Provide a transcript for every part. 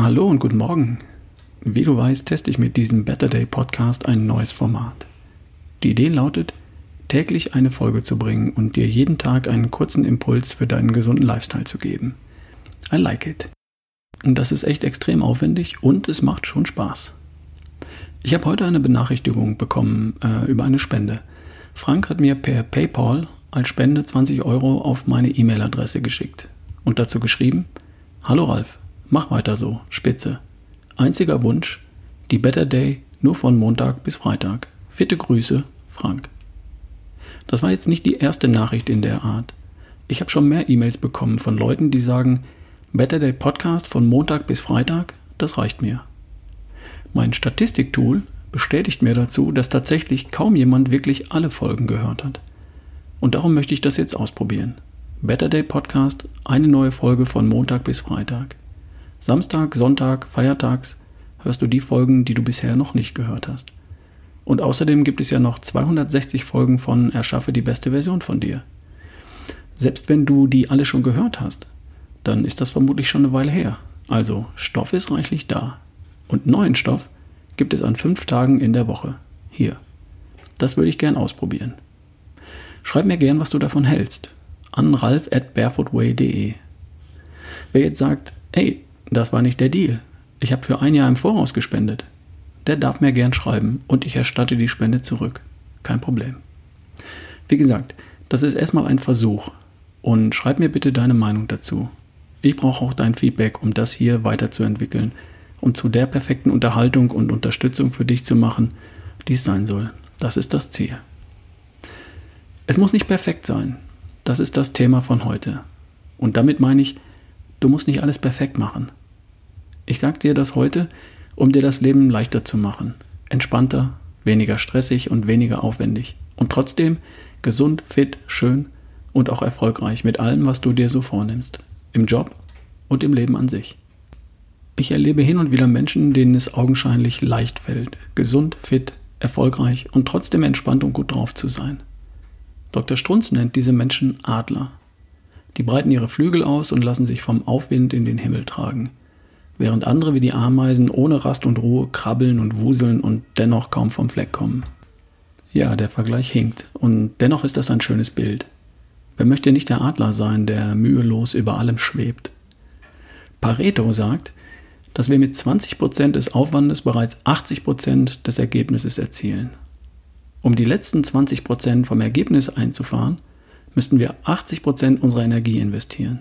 Hallo und guten Morgen. Wie du weißt, teste ich mit diesem Better Day Podcast ein neues Format. Die Idee lautet, täglich eine Folge zu bringen und dir jeden Tag einen kurzen Impuls für deinen gesunden Lifestyle zu geben. I like it. Und das ist echt extrem aufwendig und es macht schon Spaß. Ich habe heute eine Benachrichtigung bekommen äh, über eine Spende. Frank hat mir per PayPal als Spende 20 Euro auf meine E-Mail-Adresse geschickt und dazu geschrieben, Hallo Ralf, mach weiter so, spitze. Einziger Wunsch, die Better Day nur von Montag bis Freitag. Fitte Grüße, Frank. Das war jetzt nicht die erste Nachricht in der Art. Ich habe schon mehr E-Mails bekommen von Leuten, die sagen, Better Day Podcast von Montag bis Freitag, das reicht mir. Mein Statistiktool bestätigt mir dazu, dass tatsächlich kaum jemand wirklich alle Folgen gehört hat. Und darum möchte ich das jetzt ausprobieren. Better Day Podcast, eine neue Folge von Montag bis Freitag. Samstag, Sonntag, Feiertags hörst du die Folgen, die du bisher noch nicht gehört hast. Und außerdem gibt es ja noch 260 Folgen von Erschaffe die beste Version von dir. Selbst wenn du die alle schon gehört hast, dann ist das vermutlich schon eine Weile her. Also Stoff ist reichlich da. Und neuen Stoff gibt es an fünf Tagen in der Woche. Hier. Das würde ich gern ausprobieren. Schreib mir gern, was du davon hältst. An ralf at barefootway.de. Wer jetzt sagt, hey, das war nicht der Deal. Ich habe für ein Jahr im Voraus gespendet. Der darf mir gern schreiben und ich erstatte die Spende zurück. Kein Problem. Wie gesagt, das ist erstmal ein Versuch. Und schreib mir bitte deine Meinung dazu. Ich brauche auch dein Feedback, um das hier weiterzuentwickeln und zu der perfekten Unterhaltung und Unterstützung für dich zu machen, die es sein soll. Das ist das Ziel. Es muss nicht perfekt sein. Das ist das Thema von heute. Und damit meine ich, du musst nicht alles perfekt machen. Ich sage dir das heute, um dir das Leben leichter zu machen. Entspannter, weniger stressig und weniger aufwendig. Und trotzdem gesund, fit, schön und auch erfolgreich mit allem, was du dir so vornimmst. Im Job und im Leben an sich. Ich erlebe hin und wieder Menschen, denen es augenscheinlich leicht fällt, gesund, fit, erfolgreich und trotzdem entspannt und gut drauf zu sein. Dr. Strunz nennt diese Menschen Adler. Die breiten ihre Flügel aus und lassen sich vom Aufwind in den Himmel tragen während andere wie die Ameisen ohne Rast und Ruhe krabbeln und wuseln und dennoch kaum vom Fleck kommen. Ja, der Vergleich hinkt, und dennoch ist das ein schönes Bild. Wer möchte nicht der Adler sein, der mühelos über allem schwebt? Pareto sagt, dass wir mit 20% des Aufwandes bereits 80% des Ergebnisses erzielen. Um die letzten 20% vom Ergebnis einzufahren, müssten wir 80% unserer Energie investieren.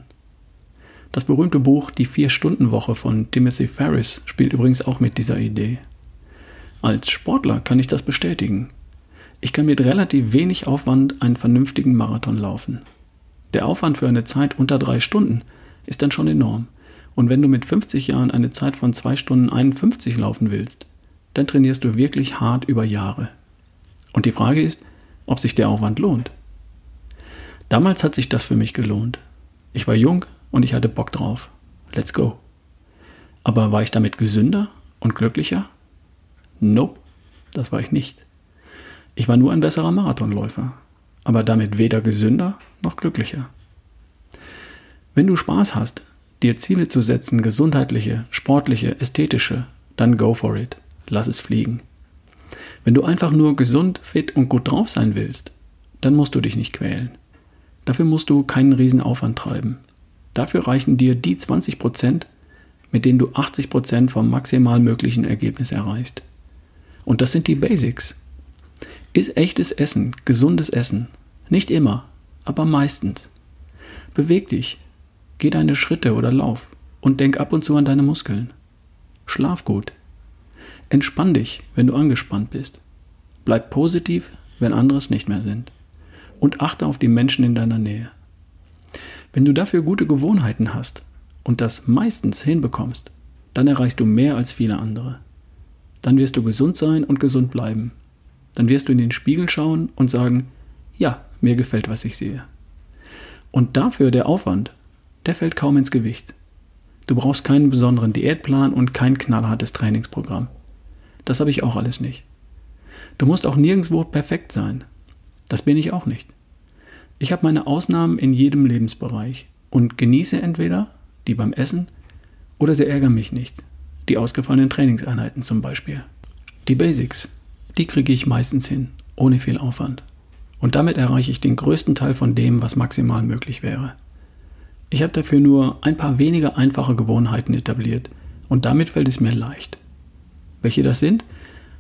Das berühmte Buch Die Vier-Stunden-Woche von Timothy Ferris spielt übrigens auch mit dieser Idee. Als Sportler kann ich das bestätigen. Ich kann mit relativ wenig Aufwand einen vernünftigen Marathon laufen. Der Aufwand für eine Zeit unter drei Stunden ist dann schon enorm. Und wenn du mit 50 Jahren eine Zeit von 2 Stunden 51 laufen willst, dann trainierst du wirklich hart über Jahre. Und die Frage ist, ob sich der Aufwand lohnt. Damals hat sich das für mich gelohnt. Ich war jung, und ich hatte Bock drauf. Let's go. Aber war ich damit gesünder und glücklicher? Nope, das war ich nicht. Ich war nur ein besserer Marathonläufer, aber damit weder gesünder noch glücklicher. Wenn du Spaß hast, dir Ziele zu setzen, gesundheitliche, sportliche, ästhetische, dann go for it. Lass es fliegen. Wenn du einfach nur gesund, fit und gut drauf sein willst, dann musst du dich nicht quälen. Dafür musst du keinen Riesenaufwand treiben. Dafür reichen dir die 20%, mit denen du 80% vom maximal möglichen Ergebnis erreichst. Und das sind die Basics. Ist echtes Essen, gesundes Essen. Nicht immer, aber meistens. Beweg dich, geh deine Schritte oder lauf und denk ab und zu an deine Muskeln. Schlaf gut. Entspann dich, wenn du angespannt bist. Bleib positiv, wenn andere es nicht mehr sind. Und achte auf die Menschen in deiner Nähe. Wenn du dafür gute Gewohnheiten hast und das meistens hinbekommst, dann erreichst du mehr als viele andere. Dann wirst du gesund sein und gesund bleiben. Dann wirst du in den Spiegel schauen und sagen, ja, mir gefällt, was ich sehe. Und dafür der Aufwand, der fällt kaum ins Gewicht. Du brauchst keinen besonderen Diätplan und kein knallhartes Trainingsprogramm. Das habe ich auch alles nicht. Du musst auch nirgendwo perfekt sein. Das bin ich auch nicht. Ich habe meine Ausnahmen in jedem Lebensbereich und genieße entweder die beim Essen Oder sie ärgern mich nicht. Die ausgefallenen Trainingseinheiten zum Beispiel. Die Basics, die kriege ich meistens hin, ohne viel Aufwand. Und damit erreiche ich den größten Teil von dem, was maximal möglich wäre. Ich habe dafür nur ein paar wenige einfache Gewohnheiten etabliert und damit fällt es mir leicht. Welche das sind?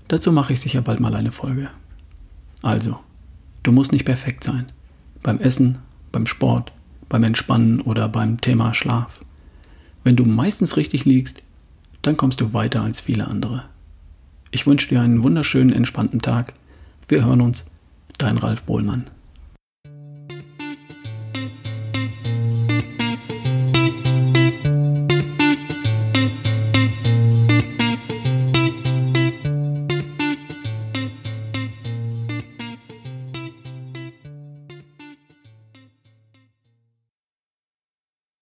Dazu mache ich sicher bald mal eine Folge. Also, du musst nicht perfekt sein. Beim Essen, beim Sport, beim Entspannen oder beim Thema Schlaf. Wenn du meistens richtig liegst, dann kommst du weiter als viele andere. Ich wünsche dir einen wunderschönen, entspannten Tag. Wir hören uns. Dein Ralf Bohlmann.